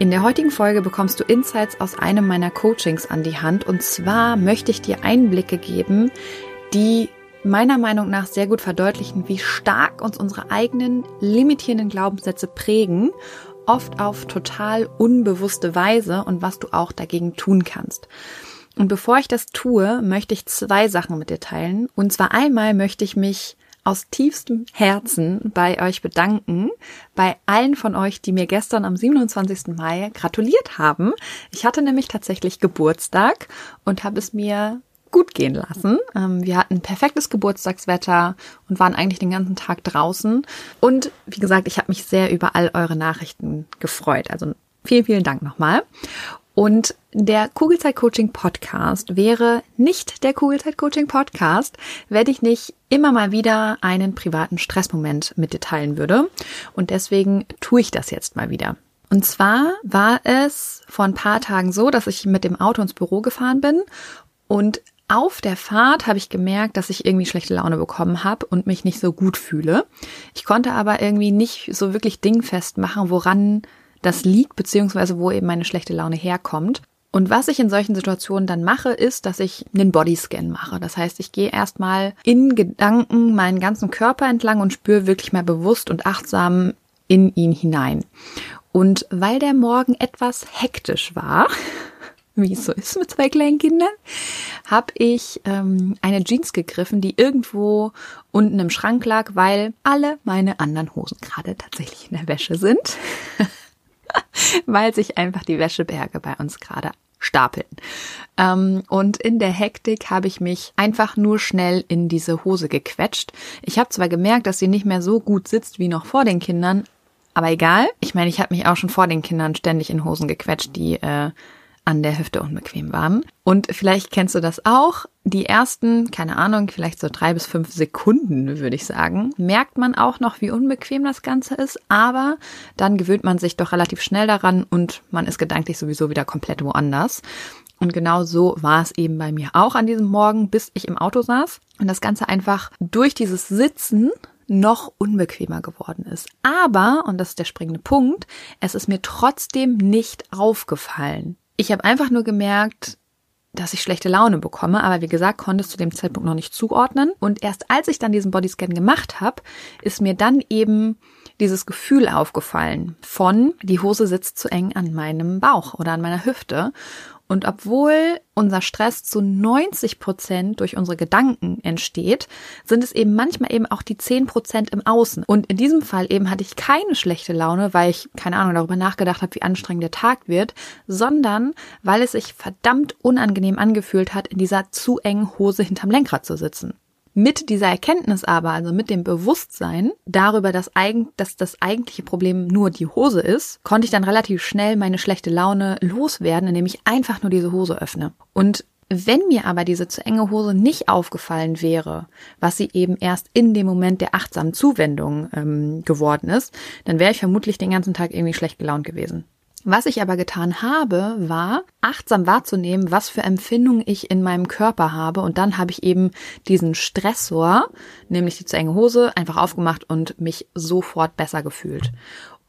In der heutigen Folge bekommst du Insights aus einem meiner Coachings an die Hand. Und zwar möchte ich dir Einblicke geben, die meiner Meinung nach sehr gut verdeutlichen, wie stark uns unsere eigenen limitierenden Glaubenssätze prägen, oft auf total unbewusste Weise und was du auch dagegen tun kannst. Und bevor ich das tue, möchte ich zwei Sachen mit dir teilen. Und zwar einmal möchte ich mich aus tiefstem Herzen bei euch bedanken, bei allen von euch, die mir gestern am 27. Mai gratuliert haben. Ich hatte nämlich tatsächlich Geburtstag und habe es mir gut gehen lassen. Ähm, wir hatten perfektes Geburtstagswetter und waren eigentlich den ganzen Tag draußen. Und wie gesagt, ich habe mich sehr über all eure Nachrichten gefreut. Also vielen, vielen Dank nochmal. Und der Kugelzeit Coaching Podcast wäre nicht der Kugelzeit Coaching Podcast, wenn ich nicht immer mal wieder einen privaten Stressmoment mit dir teilen würde. Und deswegen tue ich das jetzt mal wieder. Und zwar war es vor ein paar Tagen so, dass ich mit dem Auto ins Büro gefahren bin und auf der Fahrt habe ich gemerkt, dass ich irgendwie schlechte Laune bekommen habe und mich nicht so gut fühle. Ich konnte aber irgendwie nicht so wirklich dingfest machen, woran das liegt, beziehungsweise wo eben meine schlechte Laune herkommt. Und was ich in solchen Situationen dann mache, ist, dass ich einen Bodyscan mache. Das heißt, ich gehe erstmal in Gedanken meinen ganzen Körper entlang und spüre wirklich mal bewusst und achtsam in ihn hinein. Und weil der Morgen etwas hektisch war, wie es so ist mit zwei kleinen Kindern, habe ich ähm, eine Jeans gegriffen, die irgendwo unten im Schrank lag, weil alle meine anderen Hosen gerade tatsächlich in der Wäsche sind. weil sich einfach die Wäscheberge bei uns gerade stapeln. Ähm, und in der Hektik habe ich mich einfach nur schnell in diese Hose gequetscht. Ich habe zwar gemerkt, dass sie nicht mehr so gut sitzt wie noch vor den Kindern, aber egal. Ich meine, ich habe mich auch schon vor den Kindern ständig in Hosen gequetscht, die äh, an der Hüfte unbequem waren. Und vielleicht kennst du das auch. Die ersten, keine Ahnung, vielleicht so drei bis fünf Sekunden, würde ich sagen, merkt man auch noch, wie unbequem das Ganze ist. Aber dann gewöhnt man sich doch relativ schnell daran und man ist gedanklich sowieso wieder komplett woanders. Und genau so war es eben bei mir auch an diesem Morgen, bis ich im Auto saß und das Ganze einfach durch dieses Sitzen noch unbequemer geworden ist. Aber, und das ist der springende Punkt, es ist mir trotzdem nicht aufgefallen. Ich habe einfach nur gemerkt, dass ich schlechte Laune bekomme, aber wie gesagt, konnte es zu dem Zeitpunkt noch nicht zuordnen. Und erst als ich dann diesen Bodyscan gemacht habe, ist mir dann eben dieses Gefühl aufgefallen von, die Hose sitzt zu eng an meinem Bauch oder an meiner Hüfte. Und obwohl unser Stress zu 90 Prozent durch unsere Gedanken entsteht, sind es eben manchmal eben auch die 10 Prozent im Außen. Und in diesem Fall eben hatte ich keine schlechte Laune, weil ich, keine Ahnung, darüber nachgedacht habe, wie anstrengend der Tag wird, sondern weil es sich verdammt unangenehm angefühlt hat, in dieser zu engen Hose hinterm Lenkrad zu sitzen. Mit dieser Erkenntnis aber, also mit dem Bewusstsein darüber, dass, eigen, dass das eigentliche Problem nur die Hose ist, konnte ich dann relativ schnell meine schlechte Laune loswerden, indem ich einfach nur diese Hose öffne. Und wenn mir aber diese zu enge Hose nicht aufgefallen wäre, was sie eben erst in dem Moment der achtsamen Zuwendung ähm, geworden ist, dann wäre ich vermutlich den ganzen Tag irgendwie schlecht gelaunt gewesen. Was ich aber getan habe, war achtsam wahrzunehmen, was für Empfindungen ich in meinem Körper habe. Und dann habe ich eben diesen Stressor, nämlich die zu enge Hose, einfach aufgemacht und mich sofort besser gefühlt.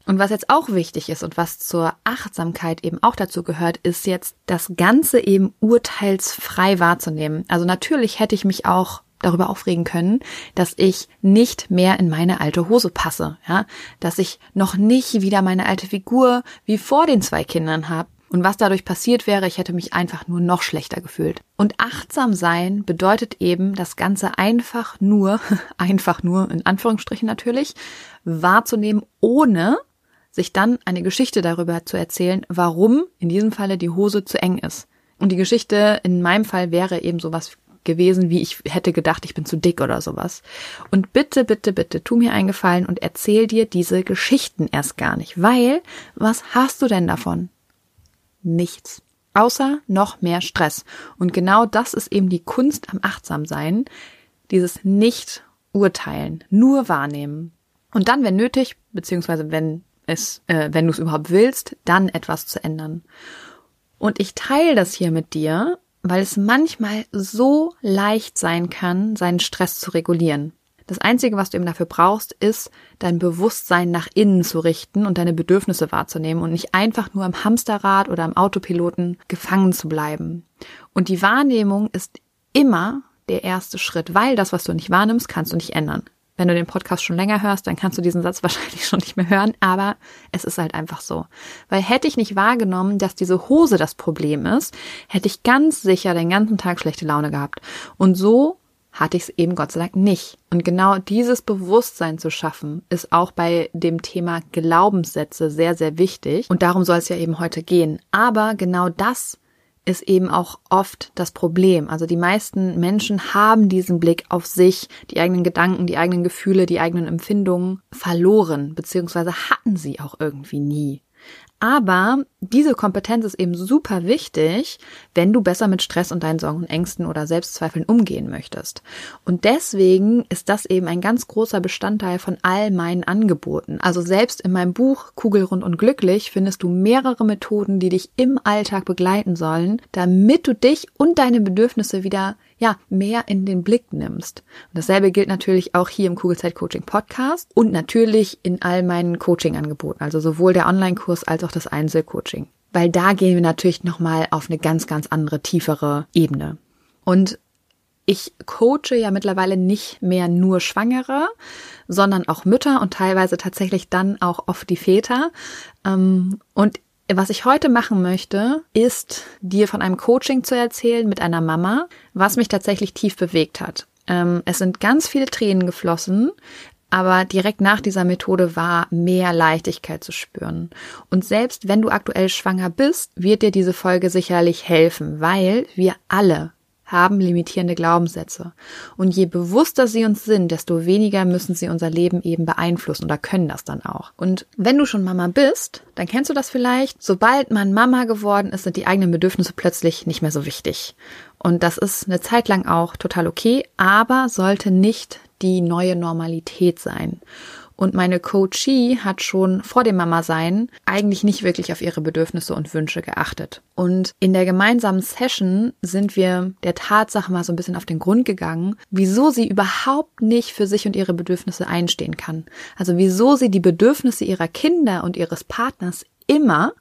Und was jetzt auch wichtig ist und was zur Achtsamkeit eben auch dazu gehört, ist jetzt das Ganze eben urteilsfrei wahrzunehmen. Also natürlich hätte ich mich auch darüber aufregen können, dass ich nicht mehr in meine alte Hose passe, ja, dass ich noch nicht wieder meine alte Figur wie vor den zwei Kindern habe. Und was dadurch passiert wäre, ich hätte mich einfach nur noch schlechter gefühlt. Und achtsam sein bedeutet eben, das Ganze einfach nur, einfach nur in Anführungsstrichen natürlich, wahrzunehmen, ohne sich dann eine Geschichte darüber zu erzählen, warum in diesem Falle die Hose zu eng ist. Und die Geschichte in meinem Fall wäre eben sowas gewesen, wie ich hätte gedacht, ich bin zu dick oder sowas. Und bitte, bitte, bitte, tu mir einen Gefallen und erzähl dir diese Geschichten erst gar nicht, weil was hast du denn davon? Nichts. Außer noch mehr Stress. Und genau das ist eben die Kunst am Achtsamsein, dieses Nicht-Urteilen, nur wahrnehmen. Und dann, wenn nötig, beziehungsweise wenn es, äh, wenn du es überhaupt willst, dann etwas zu ändern. Und ich teile das hier mit dir, weil es manchmal so leicht sein kann, seinen Stress zu regulieren. Das Einzige, was du eben dafür brauchst, ist, dein Bewusstsein nach innen zu richten und deine Bedürfnisse wahrzunehmen und nicht einfach nur im Hamsterrad oder im Autopiloten gefangen zu bleiben. Und die Wahrnehmung ist immer der erste Schritt, weil das, was du nicht wahrnimmst, kannst du nicht ändern. Wenn du den Podcast schon länger hörst, dann kannst du diesen Satz wahrscheinlich schon nicht mehr hören, aber es ist halt einfach so. Weil hätte ich nicht wahrgenommen, dass diese Hose das Problem ist, hätte ich ganz sicher den ganzen Tag schlechte Laune gehabt. Und so hatte ich es eben Gott sei Dank nicht. Und genau dieses Bewusstsein zu schaffen, ist auch bei dem Thema Glaubenssätze sehr, sehr wichtig. Und darum soll es ja eben heute gehen. Aber genau das ist eben auch oft das Problem. Also die meisten Menschen haben diesen Blick auf sich, die eigenen Gedanken, die eigenen Gefühle, die eigenen Empfindungen verloren, beziehungsweise hatten sie auch irgendwie nie. Aber diese Kompetenz ist eben super wichtig, wenn du besser mit Stress und deinen Sorgen und Ängsten oder Selbstzweifeln umgehen möchtest. Und deswegen ist das eben ein ganz großer Bestandteil von all meinen Angeboten. Also selbst in meinem Buch Kugelrund und glücklich findest du mehrere Methoden, die dich im Alltag begleiten sollen, damit du dich und deine Bedürfnisse wieder ja, mehr in den Blick nimmst. Und dasselbe gilt natürlich auch hier im Kugelzeit Coaching Podcast und natürlich in all meinen Coaching Angeboten, also sowohl der Online-Kurs als auch das Einzelcoaching. Weil da gehen wir natürlich nochmal auf eine ganz, ganz andere, tiefere Ebene. Und ich coache ja mittlerweile nicht mehr nur Schwangere, sondern auch Mütter und teilweise tatsächlich dann auch oft die Väter. Ähm, und was ich heute machen möchte, ist dir von einem Coaching zu erzählen mit einer Mama, was mich tatsächlich tief bewegt hat. Ähm, es sind ganz viele Tränen geflossen, aber direkt nach dieser Methode war mehr Leichtigkeit zu spüren. Und selbst wenn du aktuell schwanger bist, wird dir diese Folge sicherlich helfen, weil wir alle haben limitierende Glaubenssätze. Und je bewusster sie uns sind, desto weniger müssen sie unser Leben eben beeinflussen oder können das dann auch. Und wenn du schon Mama bist, dann kennst du das vielleicht. Sobald man Mama geworden ist, sind die eigenen Bedürfnisse plötzlich nicht mehr so wichtig. Und das ist eine Zeit lang auch total okay, aber sollte nicht die neue Normalität sein. Und meine Coachie hat schon vor dem Mama-Sein eigentlich nicht wirklich auf ihre Bedürfnisse und Wünsche geachtet. Und in der gemeinsamen Session sind wir der Tatsache mal so ein bisschen auf den Grund gegangen, wieso sie überhaupt nicht für sich und ihre Bedürfnisse einstehen kann. Also wieso sie die Bedürfnisse ihrer Kinder und ihres Partners immer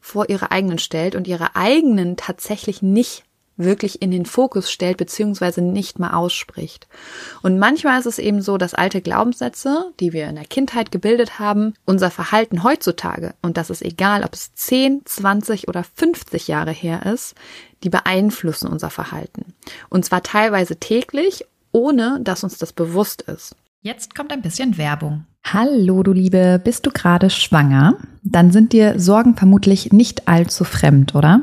vor ihre eigenen stellt und ihre eigenen tatsächlich nicht wirklich in den Fokus stellt, beziehungsweise nicht mal ausspricht. Und manchmal ist es eben so, dass alte Glaubenssätze, die wir in der Kindheit gebildet haben, unser Verhalten heutzutage, und das ist egal, ob es 10, 20 oder 50 Jahre her ist, die beeinflussen unser Verhalten. Und zwar teilweise täglich, ohne dass uns das bewusst ist. Jetzt kommt ein bisschen Werbung. Hallo, du Liebe, bist du gerade schwanger? Dann sind dir Sorgen vermutlich nicht allzu fremd, oder?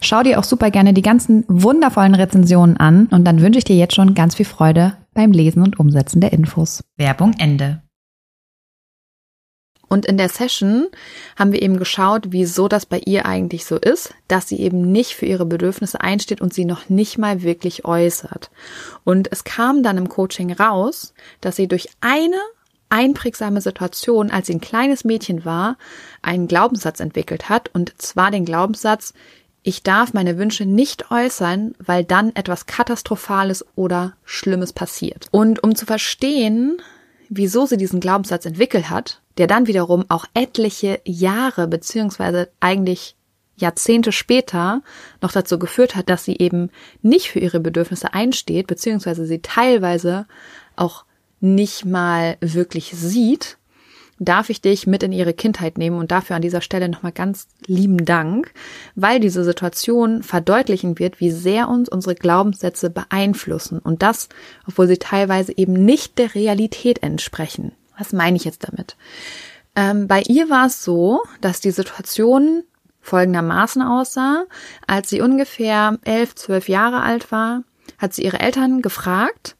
Schau dir auch super gerne die ganzen wundervollen Rezensionen an und dann wünsche ich dir jetzt schon ganz viel Freude beim Lesen und Umsetzen der Infos. Werbung Ende. Und in der Session haben wir eben geschaut, wieso das bei ihr eigentlich so ist, dass sie eben nicht für ihre Bedürfnisse einsteht und sie noch nicht mal wirklich äußert. Und es kam dann im Coaching raus, dass sie durch eine einprägsame Situation, als sie ein kleines Mädchen war, einen Glaubenssatz entwickelt hat, und zwar den Glaubenssatz, ich darf meine Wünsche nicht äußern, weil dann etwas Katastrophales oder Schlimmes passiert. Und um zu verstehen, wieso sie diesen Glaubenssatz entwickelt hat, der dann wiederum auch etliche Jahre beziehungsweise eigentlich Jahrzehnte später noch dazu geführt hat, dass sie eben nicht für ihre Bedürfnisse einsteht, beziehungsweise sie teilweise auch nicht mal wirklich sieht, darf ich dich mit in ihre Kindheit nehmen und dafür an dieser Stelle nochmal ganz lieben Dank, weil diese Situation verdeutlichen wird, wie sehr uns unsere Glaubenssätze beeinflussen und das, obwohl sie teilweise eben nicht der Realität entsprechen. Was meine ich jetzt damit? Ähm, bei ihr war es so, dass die Situation folgendermaßen aussah. Als sie ungefähr elf, zwölf Jahre alt war, hat sie ihre Eltern gefragt,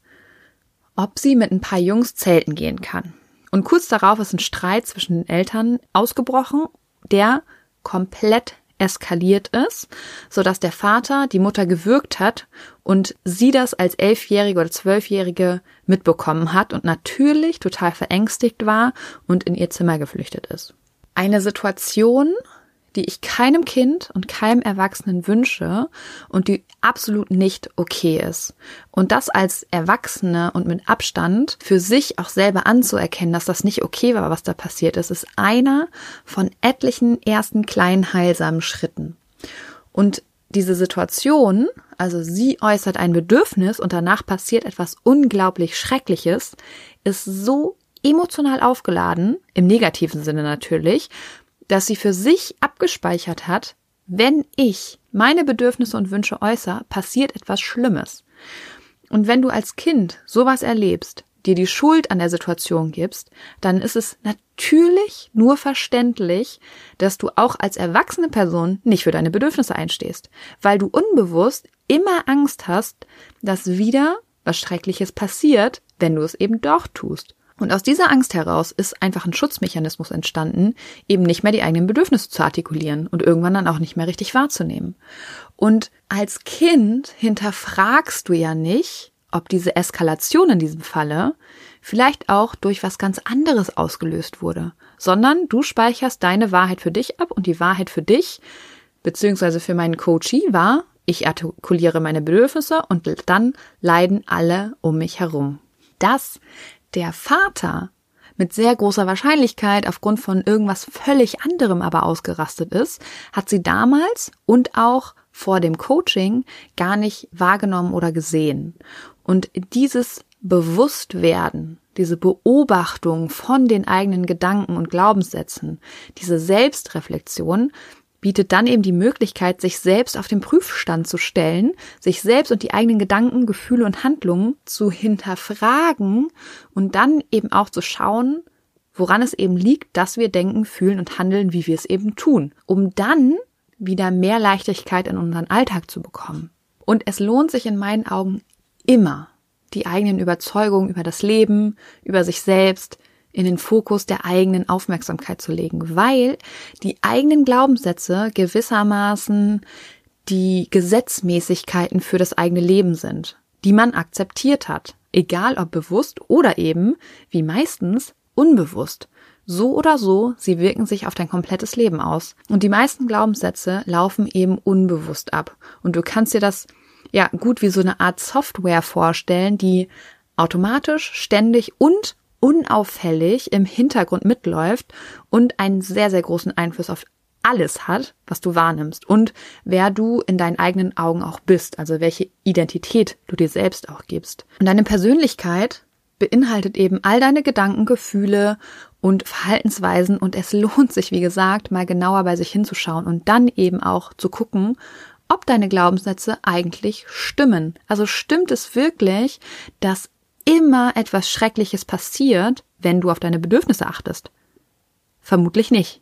ob sie mit ein paar Jungs zelten gehen kann. Und kurz darauf ist ein Streit zwischen den Eltern ausgebrochen, der komplett eskaliert ist, so dass der Vater die Mutter gewürgt hat und sie das als elfjährige oder zwölfjährige mitbekommen hat und natürlich total verängstigt war und in ihr Zimmer geflüchtet ist. Eine Situation, die ich keinem Kind und keinem Erwachsenen wünsche und die absolut nicht okay ist. Und das als Erwachsene und mit Abstand für sich auch selber anzuerkennen, dass das nicht okay war, was da passiert ist, ist einer von etlichen ersten kleinen heilsamen Schritten. Und diese Situation, also sie äußert ein Bedürfnis und danach passiert etwas unglaublich Schreckliches, ist so emotional aufgeladen, im negativen Sinne natürlich, dass sie für sich abgespeichert hat, wenn ich meine Bedürfnisse und Wünsche äußere, passiert etwas Schlimmes. Und wenn du als Kind sowas erlebst, dir die Schuld an der Situation gibst, dann ist es natürlich nur verständlich, dass du auch als erwachsene Person nicht für deine Bedürfnisse einstehst, weil du unbewusst immer Angst hast, dass wieder was Schreckliches passiert, wenn du es eben doch tust. Und aus dieser Angst heraus ist einfach ein Schutzmechanismus entstanden, eben nicht mehr die eigenen Bedürfnisse zu artikulieren und irgendwann dann auch nicht mehr richtig wahrzunehmen. Und als Kind hinterfragst du ja nicht, ob diese Eskalation in diesem Falle vielleicht auch durch was ganz anderes ausgelöst wurde, sondern du speicherst deine Wahrheit für dich ab und die Wahrheit für dich, beziehungsweise für meinen Coachie war, ich artikuliere meine Bedürfnisse und dann leiden alle um mich herum. Das der Vater mit sehr großer Wahrscheinlichkeit aufgrund von irgendwas völlig anderem aber ausgerastet ist, hat sie damals und auch vor dem Coaching gar nicht wahrgenommen oder gesehen. Und dieses Bewusstwerden, diese Beobachtung von den eigenen Gedanken und Glaubenssätzen, diese Selbstreflexion bietet dann eben die Möglichkeit, sich selbst auf den Prüfstand zu stellen, sich selbst und die eigenen Gedanken, Gefühle und Handlungen zu hinterfragen und dann eben auch zu schauen, woran es eben liegt, dass wir denken, fühlen und handeln, wie wir es eben tun, um dann wieder mehr Leichtigkeit in unseren Alltag zu bekommen. Und es lohnt sich in meinen Augen immer, die eigenen Überzeugungen über das Leben, über sich selbst, in den Fokus der eigenen Aufmerksamkeit zu legen, weil die eigenen Glaubenssätze gewissermaßen die Gesetzmäßigkeiten für das eigene Leben sind, die man akzeptiert hat, egal ob bewusst oder eben, wie meistens, unbewusst. So oder so, sie wirken sich auf dein komplettes Leben aus. Und die meisten Glaubenssätze laufen eben unbewusst ab. Und du kannst dir das ja gut wie so eine Art Software vorstellen, die automatisch, ständig und unauffällig im Hintergrund mitläuft und einen sehr, sehr großen Einfluss auf alles hat, was du wahrnimmst und wer du in deinen eigenen Augen auch bist, also welche Identität du dir selbst auch gibst. Und deine Persönlichkeit beinhaltet eben all deine Gedanken, Gefühle und Verhaltensweisen und es lohnt sich, wie gesagt, mal genauer bei sich hinzuschauen und dann eben auch zu gucken, ob deine Glaubenssätze eigentlich stimmen. Also stimmt es wirklich, dass immer etwas Schreckliches passiert, wenn du auf deine Bedürfnisse achtest? Vermutlich nicht.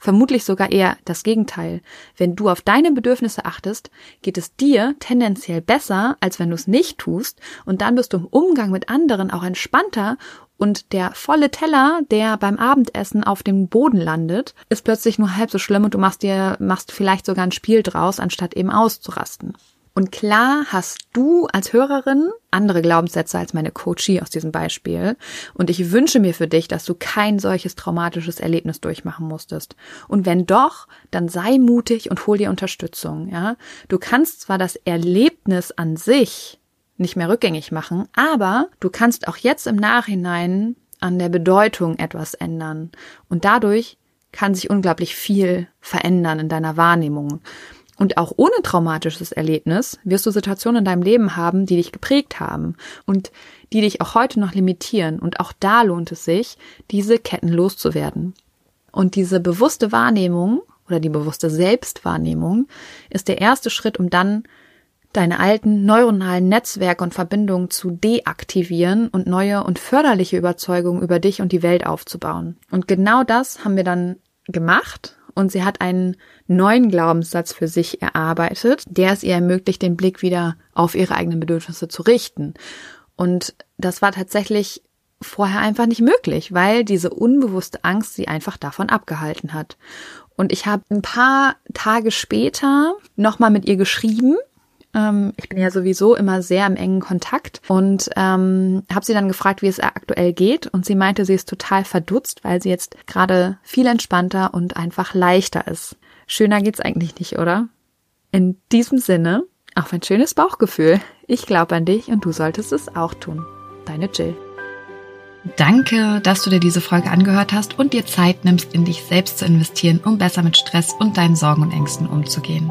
Vermutlich sogar eher das Gegenteil. Wenn du auf deine Bedürfnisse achtest, geht es dir tendenziell besser, als wenn du es nicht tust, und dann bist du im Umgang mit anderen auch entspannter und der volle Teller, der beim Abendessen auf dem Boden landet, ist plötzlich nur halb so schlimm und du machst dir, machst vielleicht sogar ein Spiel draus, anstatt eben auszurasten. Und klar hast du als Hörerin andere Glaubenssätze als meine Coachie aus diesem Beispiel. Und ich wünsche mir für dich, dass du kein solches traumatisches Erlebnis durchmachen musstest. Und wenn doch, dann sei mutig und hol dir Unterstützung, ja. Du kannst zwar das Erlebnis an sich nicht mehr rückgängig machen, aber du kannst auch jetzt im Nachhinein an der Bedeutung etwas ändern. Und dadurch kann sich unglaublich viel verändern in deiner Wahrnehmung. Und auch ohne traumatisches Erlebnis wirst du Situationen in deinem Leben haben, die dich geprägt haben und die dich auch heute noch limitieren. Und auch da lohnt es sich, diese Ketten loszuwerden. Und diese bewusste Wahrnehmung oder die bewusste Selbstwahrnehmung ist der erste Schritt, um dann deine alten neuronalen Netzwerke und Verbindungen zu deaktivieren und neue und förderliche Überzeugungen über dich und die Welt aufzubauen. Und genau das haben wir dann gemacht und sie hat einen neuen Glaubenssatz für sich erarbeitet, der es ihr ermöglicht, den Blick wieder auf ihre eigenen Bedürfnisse zu richten. Und das war tatsächlich vorher einfach nicht möglich, weil diese unbewusste Angst sie einfach davon abgehalten hat. Und ich habe ein paar Tage später nochmal mit ihr geschrieben ähm, ich bin ja sowieso immer sehr im engen Kontakt und ähm, habe sie dann gefragt, wie es aktuell geht. Und sie meinte, sie ist total verdutzt, weil sie jetzt gerade viel entspannter und einfach leichter ist. Schöner geht's eigentlich nicht, oder? In diesem Sinne, auf ein schönes Bauchgefühl. Ich glaube an dich und du solltest es auch tun. Deine Jill. Danke, dass du dir diese Folge angehört hast und dir Zeit nimmst, in dich selbst zu investieren, um besser mit Stress und deinen Sorgen und Ängsten umzugehen.